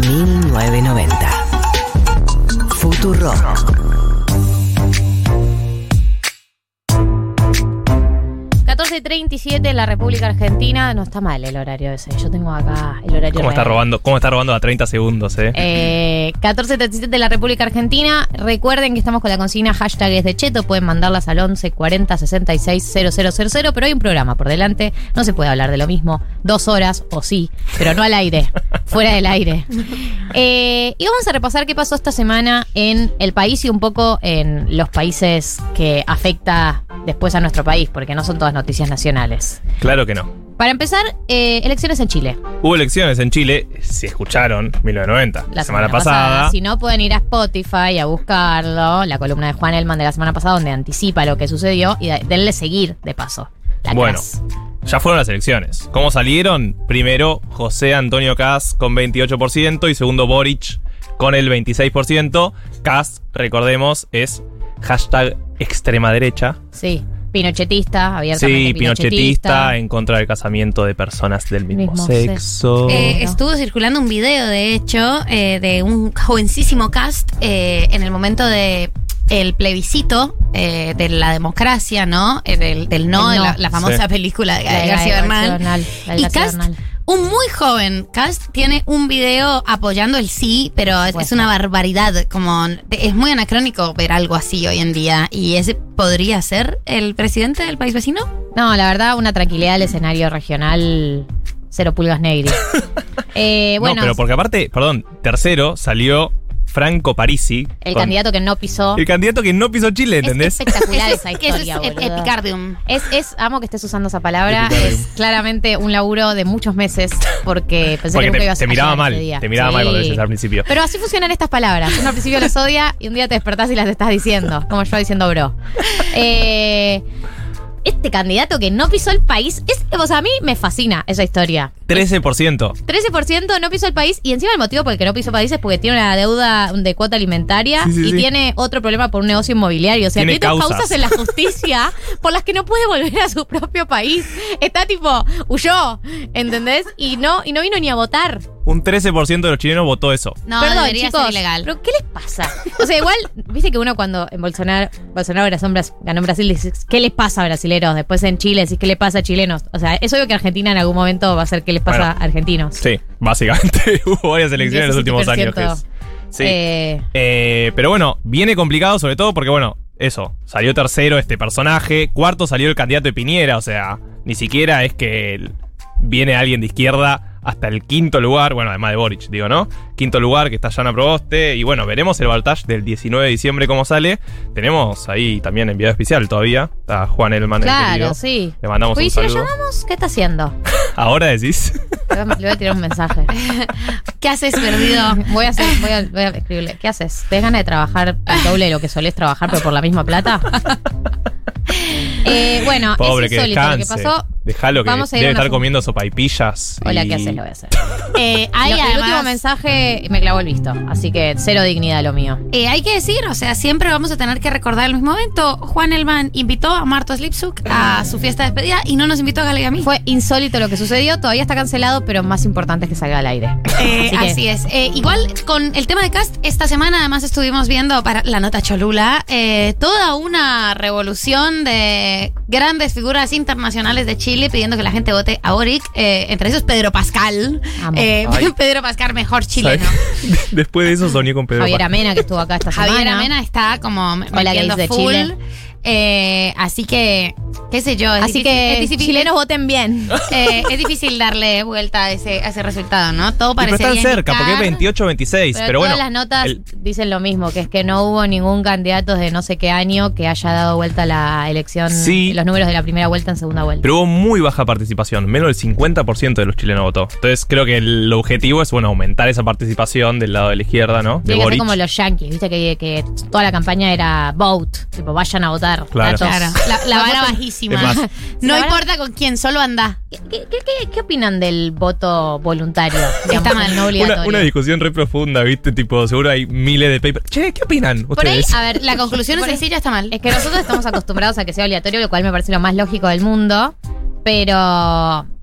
1990. Futurock. 14.37 en la República Argentina. No está mal el horario ese. Yo tengo acá el horario ¿Cómo está robando, cómo está robando a 30 segundos, eh? Eh, 14.37 de la República Argentina. Recuerden que estamos con la consigna hashtag es de Cheto. Pueden mandarlas al 11 40 66 000. Pero hay un programa por delante. No se puede hablar de lo mismo. Dos horas, o sí, pero no al aire. fuera del aire. Eh, y vamos a repasar qué pasó esta semana en el país y un poco en los países que afecta después a nuestro país, porque no son todas noticias nacionales. Claro que no. Para empezar, eh, elecciones en Chile. Hubo elecciones en Chile, si escucharon, 1990, la, semana, pasada. Si no, pueden ir a Spotify a buscarlo, la columna de Juan Elman de la semana pasada, donde anticipa lo que sucedió y de- denle seguir de paso. La Bueno, clase. ya fueron las elecciones. ¿Cómo salieron? Primero, José Antonio Cas con 28% y segundo, Boric con el 26%. Cas, recordemos, es hashtag extrema derecha. Sí, pinochetista, abiertamente Sí, pinochetista en contra del casamiento de personas del mismo, Mismo sexo. Eh, estuvo circulando un video, de hecho, eh, de un jovencísimo cast eh, en el momento de el plebiscito eh, de la democracia, ¿no? Eh, del, del no, El de la, la famosa Sí. película de García Bernal. Y Cast, Bernal. Un muy joven Cast, tiene un video apoyando el sí, pero es, una barbaridad. Como es muy anacrónico ver algo así hoy en día. ¿Y ese podría ser el presidente del país vecino? No, la verdad, una tranquilidad del escenario regional, cero pulgas negri. Eh, bueno, no, pero porque aparte, perdón, tercero salió Franco Parisi. el con- candidato que no pisó. El candidato que no pisó Chile, ¿entendés? Es espectacular esa es historia, ep- boludo. epicardium. Es, es, amo que estés usando esa palabra. Epicardium. Es claramente un laburo de muchos meses porque pensé Porque que nunca te, ibas te miraba mal, día. te miraba Sí. mal cuando decías al principio. Pero así funcionan estas palabras. Uno al principio las odia y un día te despertás y las estás diciendo. Como yo diciendo bro. Eh, este candidato que no pisó el país, es, o sea, a mí me fascina esa historia. 13%. 13% no pisó el país y encima el motivo por el que no pisó el país es porque tiene una deuda de cuota alimentaria Sí, sí, y sí. tiene otro problema por un negocio inmobiliario. O sea, Tiene causas. causas en la justicia por las que no puede volver a su propio país. Está tipo, huyó, ¿entendés? Y no, y no vino ni a votar. Un 13% de los chilenos votó eso. No, Perdón, debería chicos, ser ilegal. ¿Pero qué les pasa? O sea, igual, viste que uno cuando en Bolsonaro, Bolsonaro ganó en Bras- ganó en Brasil, dices, ¿qué les pasa a brasileros? Después en Chile decís, ¿qué le pasa a chilenos? O sea, es obvio que Argentina en algún momento va a ser ¿qué les pasa Bueno. a argentinos? Sí, básicamente hubo varias elecciones en los últimos años. que 17%. es- Sí. Eh, Eh, pero bueno, viene complicado sobre todo porque, bueno, eso, salió tercero este personaje, cuarto salió el candidato de Piñera, o sea, ni siquiera es que viene alguien de izquierda hasta el quinto lugar, bueno, además de Boric, digo, ¿no? Quinto lugar que está Jana Proboste, y bueno, veremos el Baltage del 19 de diciembre cómo sale. Tenemos ahí también enviado especial todavía, está Juan Elman. el claro, querido. sí. Le mandamos Uy, un si lo llamamos, ¿qué está haciendo? Ahora decís. Le voy a- tirar un mensaje. ¿Qué haces perdido? Voy a, hacer, voy, a, voy a escribirle. ¿Qué haces? ¿Te ganas de trabajar el doble de lo que solés trabajar, pero por la misma plata? Eh, bueno, Pobre, es que insólito lo que pasó. Déjalo que Vamos a ir debe a una estar comiendo sopaipillas. Hola, y- ¿qué haces? Lo voy a hacer. Eh, hay Lo- el último mensaje me clavó el visto, así que cero dignidad lo mío. Eh, hay que decir, o sea, siempre vamos a tener que recordar el mismo momento. Juan Elman invitó a Marta Slipsuk a su fiesta de despedida y no nos invitó a Gale y a mí. Fue insólito lo que sucedió, todavía está cancelado, pero más importante es que salga al aire. Eh, Así que- así es. Eh, igual con el tema de cast, esta semana además estuvimos viendo para la nota Cholula eh, toda una revolución de grandes figuras internacionales de Chile pidiendo que la gente vote a Boric. eh, entre esos Pedro Pascal. Eh. Pedro Pascal, mejor chileno. ¿Sabes? Después de eso soñé con Pedro Javier. Amena, que estuvo acá esta Javier semana. Amena está como Hola, metiendo de full. Chile. Eh, así que, qué sé yo. es Así difícil- que es difícil- chilenos voten bien. eh, es difícil darle vuelta a ese, a ese resultado, ¿no? Todo Y pero parece están cerca, porque es 28-26. Pero, Pero, bueno. todas las notas el- dicen lo mismo, que es que no hubo ningún candidato de no sé qué año que haya dado vuelta la elección, Sí. los números de la primera vuelta en segunda vuelta. pero hubo muy baja participación, menos del 50% de los chilenos votó. Entonces creo que el objetivo es, bueno, aumentar esa participación del lado de la izquierda, ¿no? De Boric. como los yankees, viste que, que toda la campaña era vote, tipo vayan a votar. Claro. Claro, la, la vara bajísima. No La vara- importa con quién, solo anda. ¿Qué, qué, qué- qué opinan del voto voluntario? Digamos, mal. no Una, obligatorio. una discusión re profunda, ¿viste? Tipo, seguro hay miles de papers. Che, ¿qué opinan Por ahí, ustedes? a ver, La conclusión es sencilla, está mal. Es que nosotros estamos acostumbrados a que sea obligatorio, lo cual me parece lo más lógico del mundo. Pero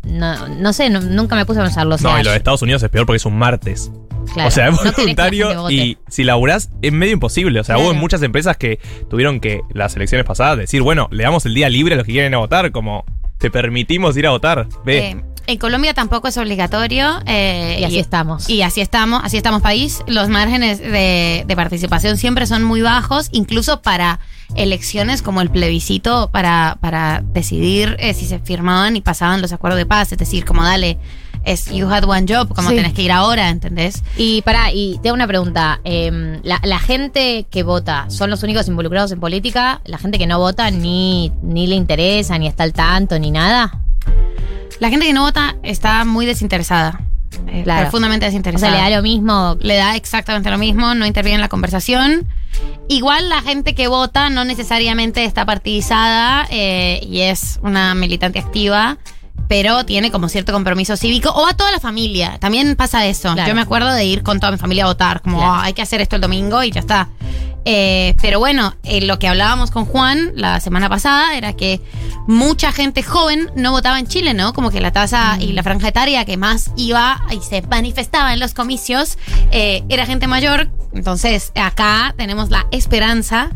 no, no sé, no- nunca me puse a pensarlo. O sea, no, y lo de Estados Unidos es peor porque es un martes. Claro, o sea, es no querés que la voluntario vote. y si laburás es medio imposible. O sea, Claro. hubo muchas empresas que tuvieron que, las elecciones pasadas, decir, bueno, le damos el día libre a los que quieren ir a votar, como te permitimos ir a votar. Ve. Eh, en Colombia tampoco es obligatorio. eh, Y así estamos. Y así estamos, así estamos país. Los márgenes de, de participación siempre son muy bajos, incluso para elecciones como el plebiscito para, para decidir eh, si se firmaban y pasaban los acuerdos de paz. Es decir, como dale, es you had one job, como Sí. tenés que ir ahora, ¿entendés? Y pará, y te hago una pregunta. em, la, la gente que vota, ¿son los únicos involucrados en política? ¿La gente que no vota ni, ni le interesa, ni está al tanto, ni nada? La gente que no vota está muy desinteresada. eh, Claro. Profundamente O sea, desinteresada. le da lo mismo. le da exactamente lo mismo, no interviene en la conversación. Igual la gente que vota no necesariamente está partidizada eh, y es una militante activa, pero tiene como cierto compromiso cívico o a toda la familia. También pasa eso. Claro. Yo me acuerdo de ir con toda mi familia a votar, como Claro. "Ah, hay que hacer esto el domingo y ya está. Eh, pero bueno, eh, lo que hablábamos con Juan la semana pasada era que mucha gente joven no votaba en Chile, ¿no? Como que la tasa y la franja etaria que más iba y se manifestaba en los comicios eh, era gente mayor. Entonces, acá tenemos la esperanza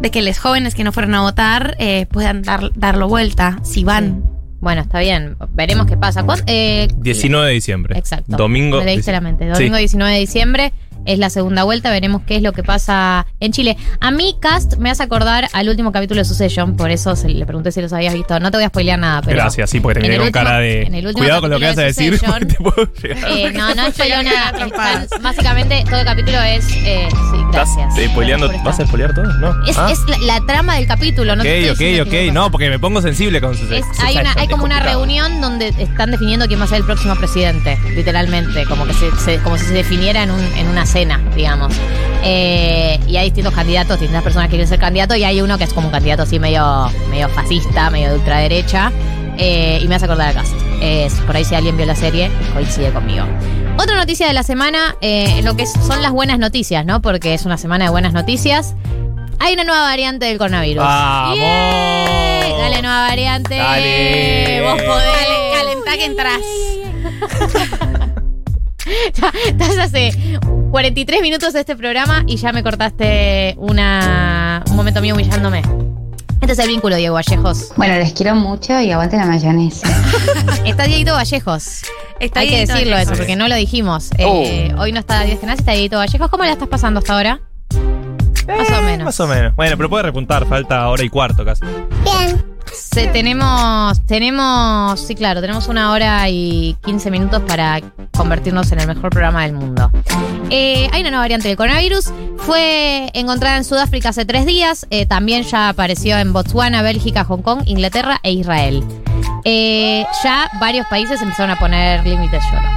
de que los jóvenes que no fueron a votar eh, puedan dar, darlo vuelta si van. Bueno, está bien. Veremos qué pasa. ¿Cuán- eh, 19 de diciembre. Exacto. Domingo. Me leíste la mente. Sí. Domingo 19 de diciembre es la segunda vuelta. Veremos qué es lo que pasa en Chile. A mí, Cast, me hace acordar al último capítulo de Succession. Por eso se- le pregunté si los habías visto. No te voy a spoilear nada, pero. Gracias, sí, porque te el con último- cara en el de. último Cuidado con lo que vas a de decir, Succession, te puedo. Eh, no, no spoileo nada. Están- básicamente, todo el capítulo es. eh, sí, ¿Estás gracias. eh, spoileando? Gracias por ¿Vas a spoilear todo? No. Es, Ah. es la, la trama del capítulo, no te Ok, estoy ok, ok. No, porque me pongo sensible con su Es- hay, una, hay como una reunión donde están definiendo quién va a ser el próximo presidente, literalmente, como que se, se- como si se definiera en, un- en una cena, digamos. Eh, y hay distintos candidatos, distintas personas que quieren ser candidatos, y hay uno que es como un candidato así medio, medio fascista, medio de ultraderecha, eh, y me hace acordar a Cast. Es, por ahí si alguien vio la serie, coincide conmigo. Otra noticia de la semana, eh, lo que son las buenas noticias, ¿no? Porque es una semana de buenas noticias. Hay una nueva variante del coronavirus. ¡Vamos! Dale, nueva variante. Dale. Vos podés. Calen- calentá que entras. Estás hace 43 minutos de este programa y ya me cortaste una, un momento mío humillándome. Este es el vínculo, Diego Vallejos. Bueno, les quiero mucho y aguante la mayonesa. Está Dieguito Vallejos. Está Hay que decirlo Vallejos. eso, porque no lo dijimos. Eh, Hoy no está Genás, está Dieguito Vallejos. ¿Cómo la estás pasando hasta ahora? Más o Eh, menos. Más o menos. Bueno, pero puede repuntar, falta hora y cuarto casi. Tenemos, tenemos, sí, claro, tenemos una hora y 15 minutos para convertirnos en el mejor programa del mundo. Eh, hay una nueva variante del coronavirus. Fue encontrada en Sudáfrica hace tres días. eh, también ya apareció en Botswana, Bélgica, Hong Kong, Inglaterra e Israel. Eh, ya varios países empezaron a poner límites lloro.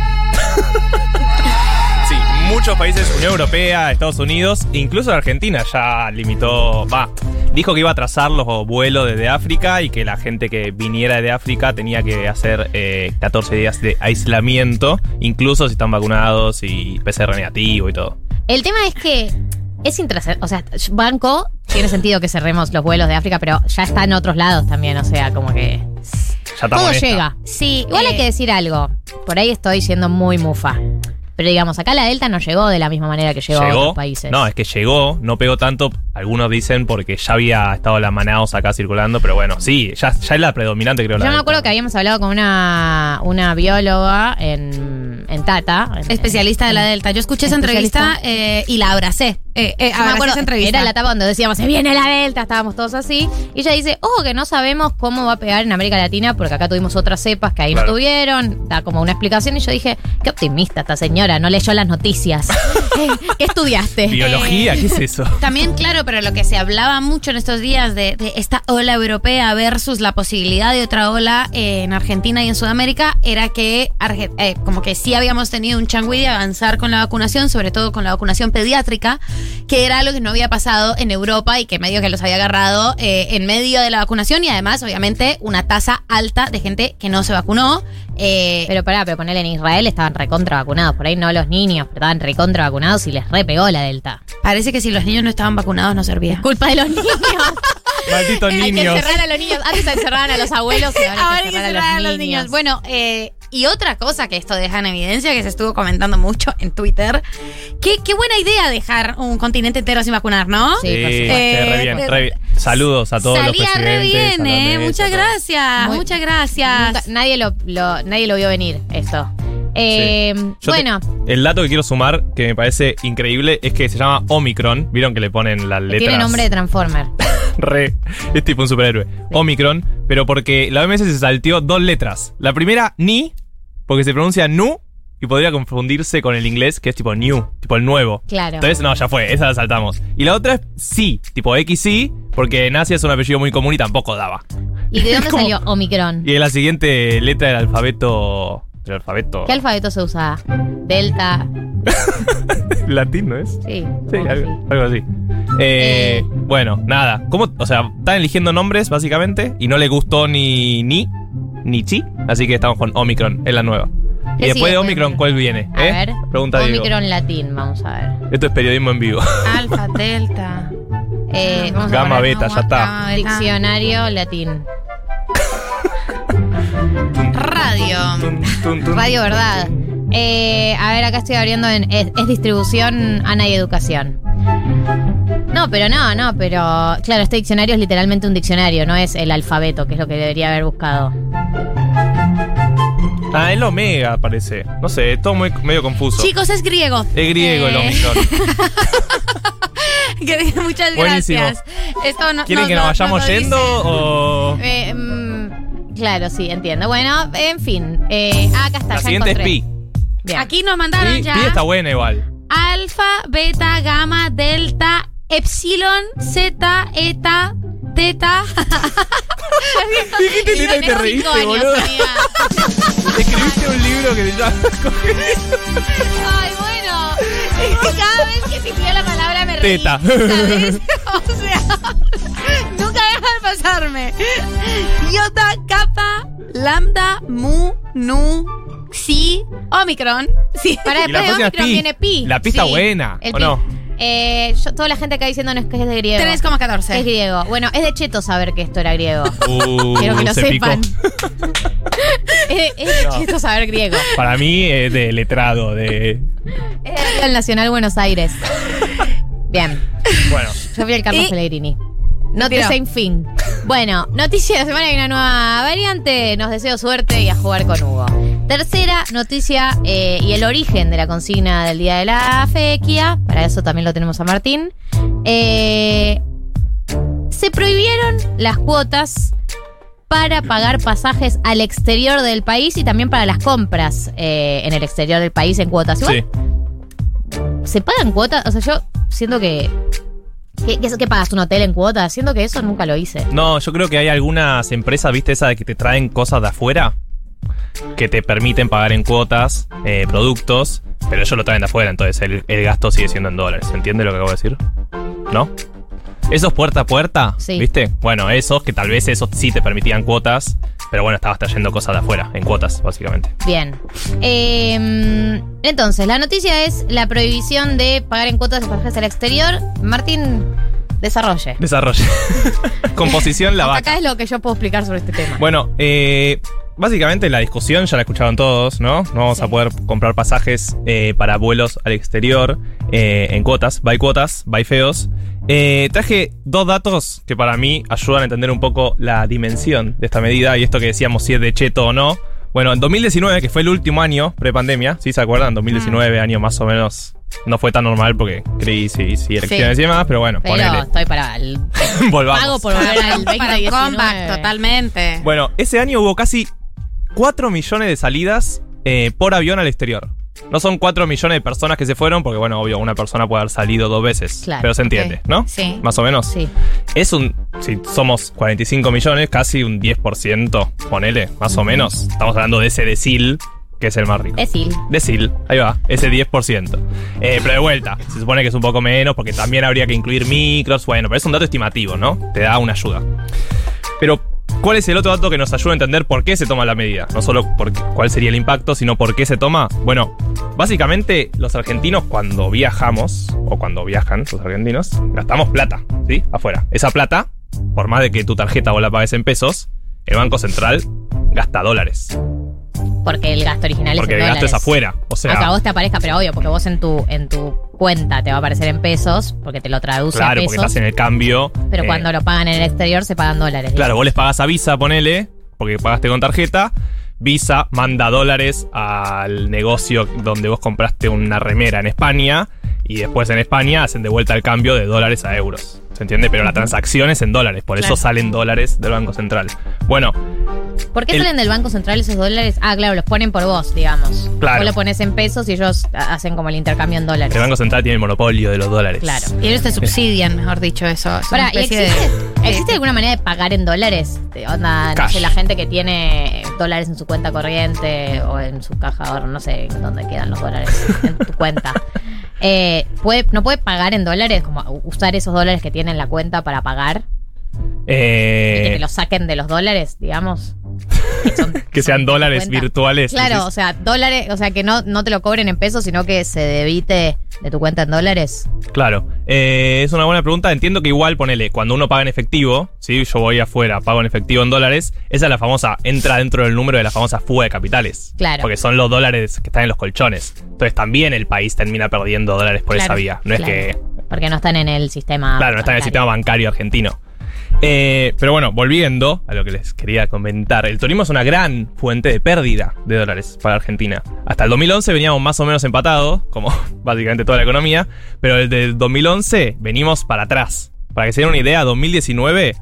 Muchos países, Unión Europea, Estados Unidos, incluso Argentina ya limitó, va, dijo que iba a trazar los vuelos desde África y que la gente que viniera de África tenía que hacer eh, 14 días de aislamiento, incluso si están vacunados y PCR negativo y todo. El tema es que es intrascendente. O sea, Banco tiene sentido que cerremos los vuelos de África, pero ya está en otros lados también. O sea, como que Ya todo llega. Sí, Igual hay eh, que decir algo. Por ahí estoy siendo muy mufa. Pero digamos, acá la Delta no llegó de la misma manera que llegó, a otros países. No, es que llegó, no pegó tanto, algunos dicen porque ya había estado la Manaus acá circulando, pero bueno, sí, ya, ya es la predominante creo. Yo la me Delta. acuerdo que habíamos hablado con una, una bióloga en, en Tata. en- especialista de la Delta. Yo escuché esa entrevista eh, y la abracé. Eh, eh, Yo me acuerdo, esa entrevista. era la etapa donde decíamos, se viene la Delta, estábamos todos así. Y ella dice, ojo que no sabemos cómo va a pegar en América Latina, porque acá tuvimos otras cepas que ahí Claro. no tuvieron. Da como una explicación. Y yo dije, qué optimista esta señora, no leyó las noticias. ¿Qué estudiaste? Biología, ¿qué es eso? También, claro, pero lo que se hablaba mucho en estos días de, de esta ola europea versus la posibilidad de otra ola eh, en Argentina y en Sudamérica era que Arge- eh, como que sí habíamos tenido un changüí de avanzar con la vacunación, sobre todo con la vacunación pediátrica, que era algo que no había pasado en Europa y que medio que los había agarrado eh, en medio de la vacunación y además, obviamente, una tasa alta de gente que no se vacunó. eh, Pero pará, pero ponele en Israel estaban recontra vacunados. Por ahí no los niños, pero estaban recontra vacunados y les repegó la Delta. parece que si los niños no estaban vacunados no servía. Culpa de los niños. Malditos Hay que niños. encerrar a los niños. Antes encerraban a los abuelos y ahora, Ahora hay que encerrar a los, niños. Bueno, eh, Y otra cosa que esto deja en evidencia, que se estuvo comentando mucho en Twitter, qué, qué buena idea dejar un continente entero sin vacunar, ¿no? Sí, Sí, supuesto. re bien, Eh, re bien. Saludos a todos los Salía presidentes. re bien, ¿eh? Muchas gracias, Muy- muchas Nunca- gracias. nadie, lo, lo- nadie lo vio venir, esto. Eh, te- bueno, el dato que quiero sumar, que me parece increíble, es que se llama Omicron. ¿Vieron que le ponen las letras? tiene nombre de Transformer. Re. Es tipo un superhéroe. Omicron, pero porque la OMS se salteó dos letras. La primera, ni, porque se pronuncia nu y podría confundirse con el inglés, que es tipo new, tipo el nuevo. Claro. Entonces, no, ya fue, esa la saltamos. Y la otra es sí, tipo XI, porque en Asia es un apellido muy común y tampoco daba. ¿Y de dónde salió Omicron? Y en la siguiente letra del alfabeto. Alfabeto. ¿Qué alfabeto se usa? Delta. Latín, ¿no es? Sí. Sí, algo, sí. algo así. Eh, Eh. Bueno, nada. ¿Cómo? O sea, están eligiendo nombres, básicamente, y no le gustó ni ni, ni chi, así que estamos con Omicron, es la nueva. Y ¿Qué después sigue? de Omicron, ¿cuál viene? A eh? ver. Pregunta Diego. Omicron latín, vamos a ver. Esto es periodismo en vivo. Alfa, delta. Eh, Vamos a Gamma, poner beta, ya está. diccionario latín. Radio. Verdad. Eh, a ver, acá estoy abriendo en. Es, es distribución, Ana y Educación. No, pero no, no, pero. Claro, este diccionario es literalmente un diccionario, no es el alfabeto, que es lo que debería haber buscado. Ah, el Omega, parece. No sé, es todo muy, medio confuso. Chicos, es griego. es griego el Eh, Omicron. que- Muchas Buenísimo. gracias. Esto no, ¿Quieren no- que nos no- vayamos yendo o.? Eh, claro, sí, entiendo. Bueno, en fin. Eh, ah, acá está. La ya siguiente es encontré. Pi. Bien. Aquí nos mandaron Pi, ya. Pi está buena igual. Alfa, beta, gamma, delta, epsilon, zeta, eta, teta. Dijiste teta y te reíste, boludo. Escribiste un libro que se llama. Ay. Es que cada vez que pidió la palabra me reí. Teta. ¿Sabes? O sea, nunca deja de pasarme. Iota, kappa, lambda, mu, nu, xi, omicron. Sí. Para después de Omicron Pi. viene Pi. La Pi está Sí, buena, el ¿o Pi. no? Eh, yo- toda la gente acá diciendo no es que es de griego. 3,14. Es griego. Bueno, es de cheto saber que esto era griego. Uh, Quiero que lo se picó. es, cheto saber griego. Para mí es de letrado, de. Es del Nacional Buenos Aires. Bien. Bueno, Yo fui el Carlos Y- Pellegrini. No te Tiró. sin fin. Bueno, noticia de la semana hay una nueva variante. Nos deseo suerte y a jugar con Hugo. Tercera noticia eh, y el origen de la consigna del día de la fequia. Para eso también lo tenemos a Martín. Eh, se prohibieron las cuotas para pagar pasajes al exterior del país y también para las compras eh, en el exterior del país en cuotas. Igual, sí. ¿Se pagan cuotas? O sea, yo siento que. ¿Qué, qué, qué pagas un hotel en cuotas? Siento que eso nunca lo hice. No, yo creo que hay algunas empresas, ¿viste? Esa de que te traen cosas de afuera que te permiten pagar en cuotas eh, productos, pero ellos lo traen de afuera, entonces el, el gasto sigue siendo en dólares. ¿Se entiende lo que acabo de decir? ¿No? Esos puerta a puerta, Sí. ¿viste? Bueno, esos que tal vez esos sí te permitían cuotas, pero bueno, estabas trayendo cosas de afuera, en cuotas, básicamente. Bien. Eh, entonces, la noticia es la prohibición de pagar en cuotas de pasajes al exterior. Martín, desarrolle. Desarrollo. Composición la vaca. Acá es lo que yo puedo explicar sobre este tema. Bueno, eh, básicamente la discusión ya la escucharon todos, ¿no? No vamos Sí. a poder comprar pasajes eh, para vuelos al exterior eh, en cuotas, by cuotas, by feos. Eh, traje dos datos que para mí ayudan a entender un poco la dimensión de esta medida y esto que decíamos si es de cheto o no. Bueno, en 2019, que fue el último año pre-pandemia, ¿sí se acuerdan? 2019, año más o menos. No fue tan normal porque crisis y elecciones y demás, pero bueno, Pero ponele. estoy para el. Volvamos. Pago por volver al Para un 2019. comeback, totalmente. Bueno, ese año hubo casi 4 millones de salidas eh, por avión al exterior. No son 4 millones de personas que se fueron, porque bueno, obvio, una persona puede haber salido dos veces. Claro, pero se entiende. ¿no? Sí. Más o menos. Sí. Es un. Si somos 45 millones, casi un 10%, ponele, más o menos. Estamos hablando de ese decil, que es el más rico. Decil. Decil, ahí va, ese 10%. Eh, pero de vuelta, se supone que es un poco menos porque también habría que incluir micros. Bueno, pero es un dato estimativo, ¿no? Te da una ayuda. Pero, ¿cuál es el otro dato que nos ayuda a entender por qué se toma la medida? No solo por cuál sería el impacto, sino por qué se toma. Bueno, básicamente los argentinos cuando viajamos, o cuando viajan los argentinos, gastamos plata, ¿sí? Afuera. Esa plata, por más de que tu tarjeta vos la pagues en pesos, el Banco Central gasta dólares. Porque el gasto original Porque es el en gasto es dólares. afuera. O sea, Aunque a vos te aparezca, pero obvio, porque vos en tu, en tu cuenta te va a aparecer en pesos, porque te lo traduce a claro, pesos. porque estás en el cambio. Pero eh, cuando lo pagan en el exterior se pagan dólares. Claro, vos les pagas a Visa, ponele, porque pagaste con tarjeta. Visa manda dólares al negocio donde vos compraste una remera en España y después en España hacen de vuelta el cambio de dólares a euros. ¿Se entiende? Pero la transacción es en dólares, por eso salen dólares del Banco Central. Bueno, ¿Por qué el- salen del Banco Central esos dólares? Ah, claro, los ponen por vos, digamos. Claro. Vos lo pones en pesos y ellos ha- hacen como el intercambio en dólares. el Banco Central tiene el monopolio de los dólares. Claro. Y ellos te subsidian, mejor dicho, eso. Es Pará, una ¿y especie existe, de- ¿existe alguna manera de pagar en dólares? De onda, no sé, la gente que tiene dólares en su cuenta corriente o en su caja de ahorro, no sé dónde quedan los dólares en tu cuenta. Eh, ¿puede, ¿No puede pagar en dólares? Como usar esos dólares que tiene en la cuenta para pagar y que Eh, te los saquen de los dólares, digamos. Que, son- que sean dólares virtuales. Claro, decís. o sea, dólares, o sea, que no, no te lo cobren en pesos, sino que se debite de tu cuenta en dólares. Claro, Eh, es una buena pregunta. Entiendo que igual, ponele, cuando uno paga en efectivo, ¿sí? yo voy afuera, pago en efectivo en dólares, esa es la famosa, entra dentro del número de la famosa fuga de capitales. Claro. Porque son los dólares que están en los colchones. Entonces también el país termina perdiendo dólares por Claro, esa vía. No Claro. es que, Porque no están en el sistema. claro, no está en el sistema bancario argentino. Eh, pero bueno, volviendo a lo que les quería comentar, el turismo es una gran fuente de pérdida de dólares para Argentina. Hasta el 2011 veníamos más o menos empatados, como básicamente toda la economía, pero desde el 2011 venimos para atrás. Para que se den una idea, 2019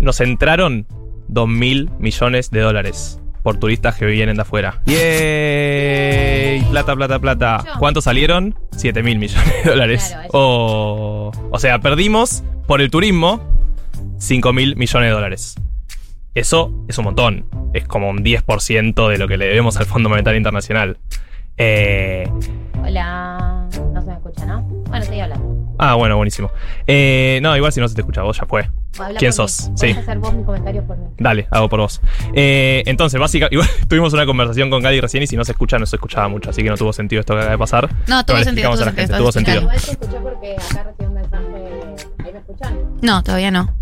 nos entraron 2 mil millones de dólares por turistas que vienen de afuera. ¡Yay! Plata, plata, plata. ¿Cuántos salieron? 7 mil millones de dólares. O, o sea, perdimos por el turismo 5 mil millones de dólares. Eso es un montón. Es como un 10% de lo que le debemos al Fondo Monetario Internacional. Eh, Hola. No se me escucha, ¿no? Bueno, estoy hablando. ah, bueno, buenísimo. Eh, no, igual si no se te escucha vos, ya fue. Habla ¿Quién mí. sos? Sí. hacer vos mis comentarios por mí. Dale, hago por vos. Eh, entonces, básicamente, igual tuvimos una conversación con Gali recién y si no se escucha, no se escuchaba mucho, así que no tuvo sentido esto que acaba de pasar. No, tuvo sentido, tuvo a la sentido, tuvo sentido. Igual se escuchó porque acá recibí un mensaje. ¿Ahí me escuchan? No, todavía no.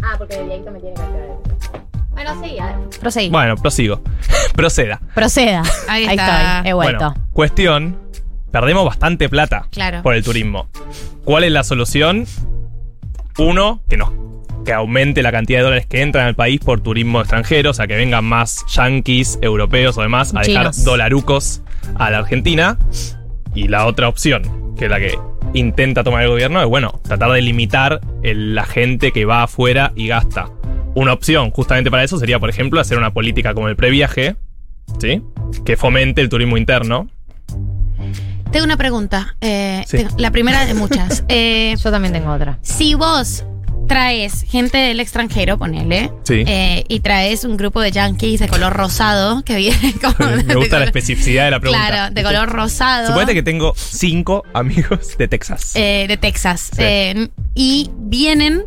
Bueno. Ah, porque el Dieguito me tiene que activar el. Bueno, sí, a ver. Proseguí. Bueno, prosigo. Proceda. Proceda. Ahí Ahí está. estoy. He vuelto. Bueno, cuestión. Perdemos bastante plata Claro. por el turismo. ¿Cuál es la solución? Uno, que no. Que aumente la cantidad de dólares que entran al país por turismo extranjero, o sea, que vengan más yanquis, europeos o demás a dejar Chinos. dolarucos a la Argentina. Y la otra opción, que es la que intenta tomar el gobierno, es bueno, tratar de limitar el- la gente que va afuera y gasta. Una opción justamente para eso sería, por ejemplo, hacer una política como el previaje, ¿sí? Que fomente el turismo interno. Tengo una pregunta. eh, Sí. tengo- la primera de muchas. Eh, Yo también tengo otra. si vos traes gente del extranjero, ponele, Sí. eh, y traes un grupo de yankees de color rosado que viene como. Me gusta la especificidad de la pregunta. Claro, de color rosado. Suponete que tengo cinco amigos de Texas. eh, de Texas. Sí. Eh, y vienen,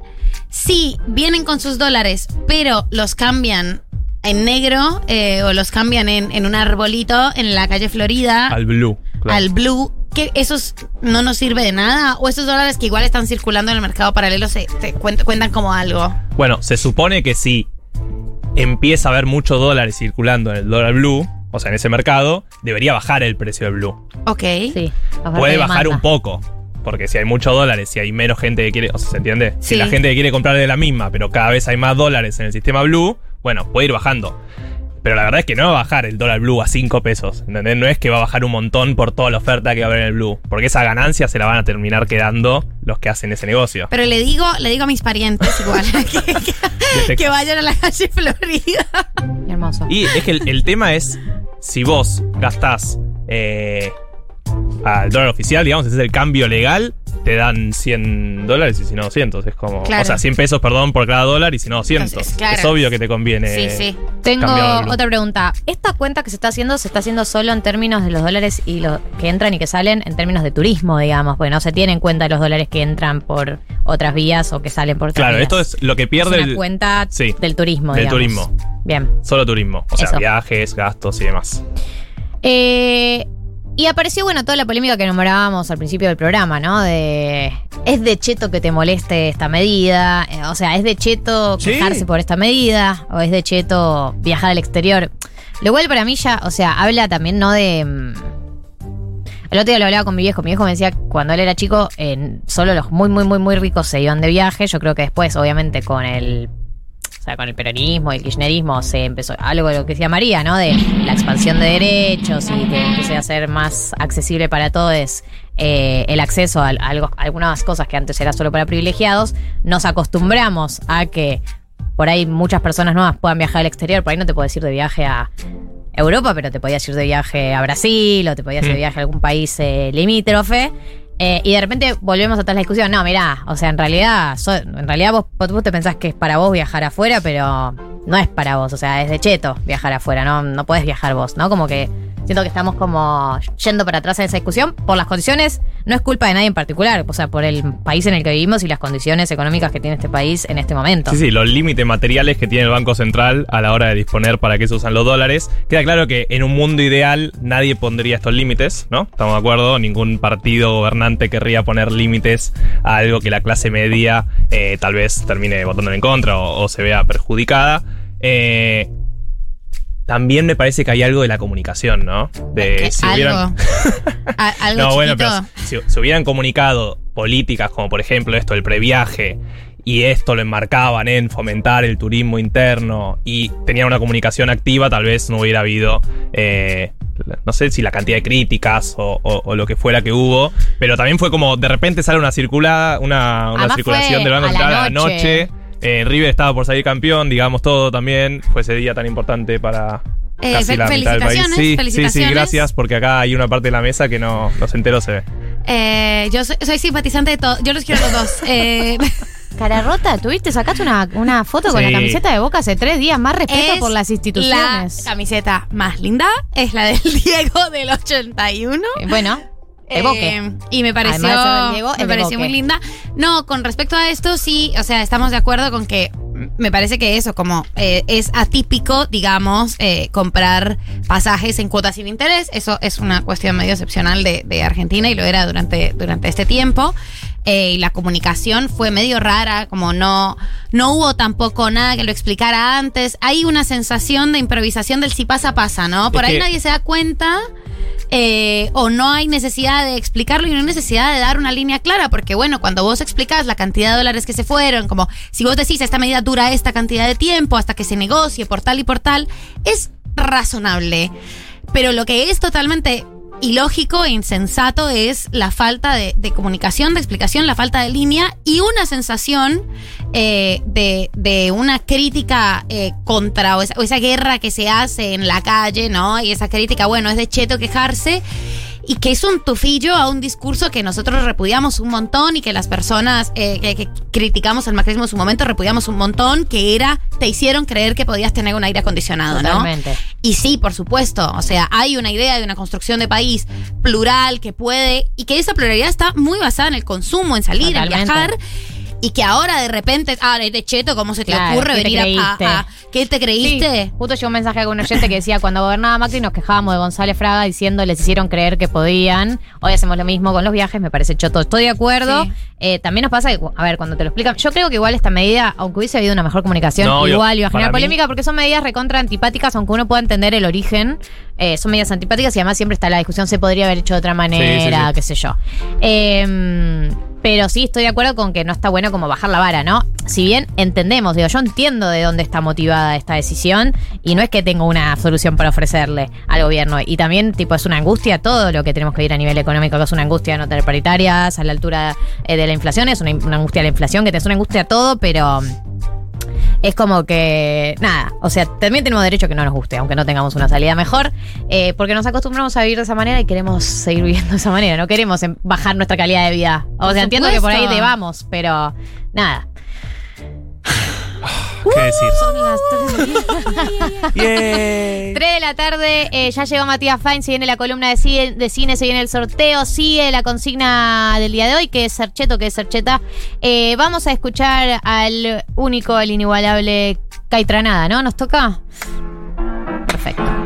sí, vienen con sus dólares, pero los cambian en negro eh, o los cambian en, en un arbolito en la calle Florida al blue. claro. al blue. ¿Qué, ¿Esos no nos sirve de nada? ¿O esos dólares que igual están circulando en el mercado paralelo se te cuen- cuentan como algo? Bueno, se supone que si empieza a haber muchos dólares circulando en el dólar blue, o sea, en ese mercado, debería bajar el precio del blue. Ok. Sí. Puede bajar un poco. Porque si hay muchos dólares, si hay menos gente que quiere, o sea, ¿se entiende? Si la gente que quiere comprar de la misma, pero cada vez hay más dólares en el sistema blue, bueno, puede ir bajando. Pero la verdad es que no va a bajar el dólar blue a 5 pesos. ¿entendés? No es que va a bajar un montón por toda la oferta que va a haber en el blue. Porque esa ganancia se la van a terminar quedando los que hacen ese negocio. Pero le digo, le digo a mis parientes igual que, que- Texas. que vayan a la calle Florida. Hermoso. Y es que el, el tema es, si vos gastás eh, al dólar oficial, digamos, ese es el cambio legal, te dan 100 dólares y si no 200. Es como, Claro. o sea, 100 pesos, perdón, por cada dólar y si no 200. Entonces, claro. Es obvio que te conviene. Sí, sí. Tengo otra pregunta. ¿Esta cuenta que se está haciendo se está haciendo solo en términos de los dólares y los que entran y que salen en términos de turismo, digamos? Porque no se tiene en cuenta los dólares que entran por otras vías o que salen por otras Claro, vías. esto es lo que Es pierde una el cuenta Sí, del turismo, del digamos. turismo. Bien. Solo turismo. O sea, Eso. viajes, gastos y demás. Eh, y apareció, bueno, toda la polémica que nombrábamos al principio del programa, ¿no? De. ¿Es de cheto que te moleste esta medida? Eh, o sea, ¿es de cheto Sí. quejarse por esta medida? ¿O es de cheto viajar al exterior? Lo cual para mí ya, o sea, habla también no de... mm, El otro día lo hablaba con mi viejo. Mi viejo me decía que cuando él era chico, en- solo los muy, muy, muy, muy ricos se iban de viaje. Yo creo que después, obviamente, con el. O sea, con el peronismo y el kirchnerismo se empezó algo de lo que decía María, ¿no? De la expansión de derechos y que empiece a ser más accesible para todos eh, el acceso a, a algo- a algunas cosas que antes era solo para privilegiados. Nos acostumbramos a que por ahí muchas personas nuevas puedan viajar al exterior. Por ahí no te puedes ir de viaje a Europa, pero te podías ir de viaje a Brasil o te podías ir de Mm. viaje a algún país eh, limítrofe. Eh, y de repente volvemos a toda la discusión. No, mirá, o sea, en realidad, so- en realidad vos, vos te pensás que es para vos viajar afuera, pero no es para vos. O sea, es de cheto viajar afuera, no, no puedes viajar vos, ¿no? Como que siento que estamos como yendo para atrás en esa discusión por las condiciones. No es culpa de nadie en particular, o sea, por el país en el que vivimos y las condiciones económicas que tiene este país en este momento. Sí, sí, los límites materiales que tiene el Banco Central a la hora de disponer para qué se usan los dólares. Queda claro que en un mundo ideal nadie pondría estos límites, ¿no? Estamos de acuerdo, ningún partido gobernante querría poner límites a algo que la clase media eh, tal vez termine votando en contra o, o se vea perjudicada. Eh, también me parece que hay algo de la comunicación, ¿no? De si algo. hubieran- algo no, bueno, pero si, si hubieran comunicado políticas como por ejemplo esto del previaje y esto lo enmarcaban en fomentar el turismo interno y tenían una comunicación activa, tal vez no hubiera habido, eh, no sé si la cantidad de críticas o, o- o lo que fuera que hubo, pero también fue como de repente sale una circulada, una, circulación del Banco a la noche. Eh, River estaba por salir campeón, digamos todo también. Fue ese día tan importante para Eh, casi fe- la mitad del país. felicitaciones, Sí, sí, gracias, porque acá hay una parte de la mesa que no, no se enteró, se ve. Eh, yo soy, soy simpatizante de todo. Yo los quiero a los dos. Eh, Cara rota, tuviste, sacaste una, una foto con la camiseta de Boca hace tres días. Más respeto es por las instituciones. La camiseta más linda es la del Diego del 81. Eh, Bueno, Eh, evoque. y me pareció, Diego, me pareció muy linda. No, con respecto a esto, sí, o sea, estamos de acuerdo con que me parece que eso, como eh, es atípico, digamos, eh, comprar pasajes en cuotas sin interés. Eso es una cuestión medio excepcional de, de Argentina y lo era durante, durante este tiempo. Eh, y la comunicación fue medio rara, como no, no hubo tampoco nada que lo explicara antes. Hay una sensación de improvisación del si pasa, pasa, ¿no? Por Es ahí que- nadie se da cuenta eh, o no hay necesidad de explicarlo y no hay necesidad de dar una línea clara, porque bueno, cuando vos explicás la cantidad de dólares que se fueron, como si vos decís esta medida dura esta cantidad de tiempo hasta que se negocie por tal y por tal, es razonable. Pero lo que es totalmente ilógico e insensato es la falta de, de comunicación, de explicación, la falta de línea y una sensación eh, de, de una crítica eh, contra o esa, o esa guerra que se hace en la calle, ¿no? Y esa crítica, bueno, es de cheto quejarse y que es un tufillo a un discurso que nosotros repudiamos un montón y que las personas eh, que, que criticamos al macrismo en su momento repudiamos un montón, que era, te hicieron creer que podías tener un aire acondicionado, ¿no? Totalmente. Y sí, por supuesto, o sea, hay una idea de una construcción de país plural que puede y que esa pluralidad está muy basada en el consumo, en salir, en viajar. Y que ahora de repente, ah, de cheto, ¿cómo se te Claro, ocurre ¿qué te venir a, a- a- ¿Qué te creíste? Sí, justo llegó un mensaje con un oyente que decía cuando gobernaba Macri nos quejábamos de González Fraga diciendo les hicieron creer que podían. Hoy hacemos lo mismo con los viajes, me parece choto. Estoy de acuerdo. Sí. Eh, también nos pasa que, a ver, cuando te lo explican, yo creo que igual esta medida, aunque hubiese habido una mejor comunicación, No, igual iba a generar mí- polémica porque son medidas recontra antipáticas, aunque uno pueda entender el origen. eh, son medidas antipáticas y además siempre está la discusión, se podría haber hecho de otra manera, sí, sí. qué sé yo. Eh, pero sí estoy de acuerdo con que no está bueno como bajar la vara, ¿no? Si bien entendemos, digo, yo entiendo de dónde está motivada esta decisión y no es que tengo una solución para ofrecerle al gobierno. Y también, tipo, es una angustia todo lo que tenemos que ir a nivel económico, que es una angustia no tener paritarias a la altura eh, de la inflación, es una, una angustia de la inflación, que es una angustia todo, pero es como que, nada, o sea, también tenemos derecho a que no nos guste, aunque no tengamos una salida mejor, eh, porque nos acostumbramos a vivir de esa manera y queremos seguir viviendo de esa manera, no queremos em- bajar nuestra calidad de vida. O sea, entiendo que por ahí supuesto. debamos, pero nada. ¿Qué decir? Son las tres del día. 3 de la tarde, eh, ya llegó Matías Fain, se viene la columna de cine, de cine, se viene el sorteo, sigue la consigna del día de hoy, que es Sercheto, que es Sercheta. Eh, vamos a escuchar al único, el inigualable Caitranada, ¿no? ¿Nos toca? Perfecto.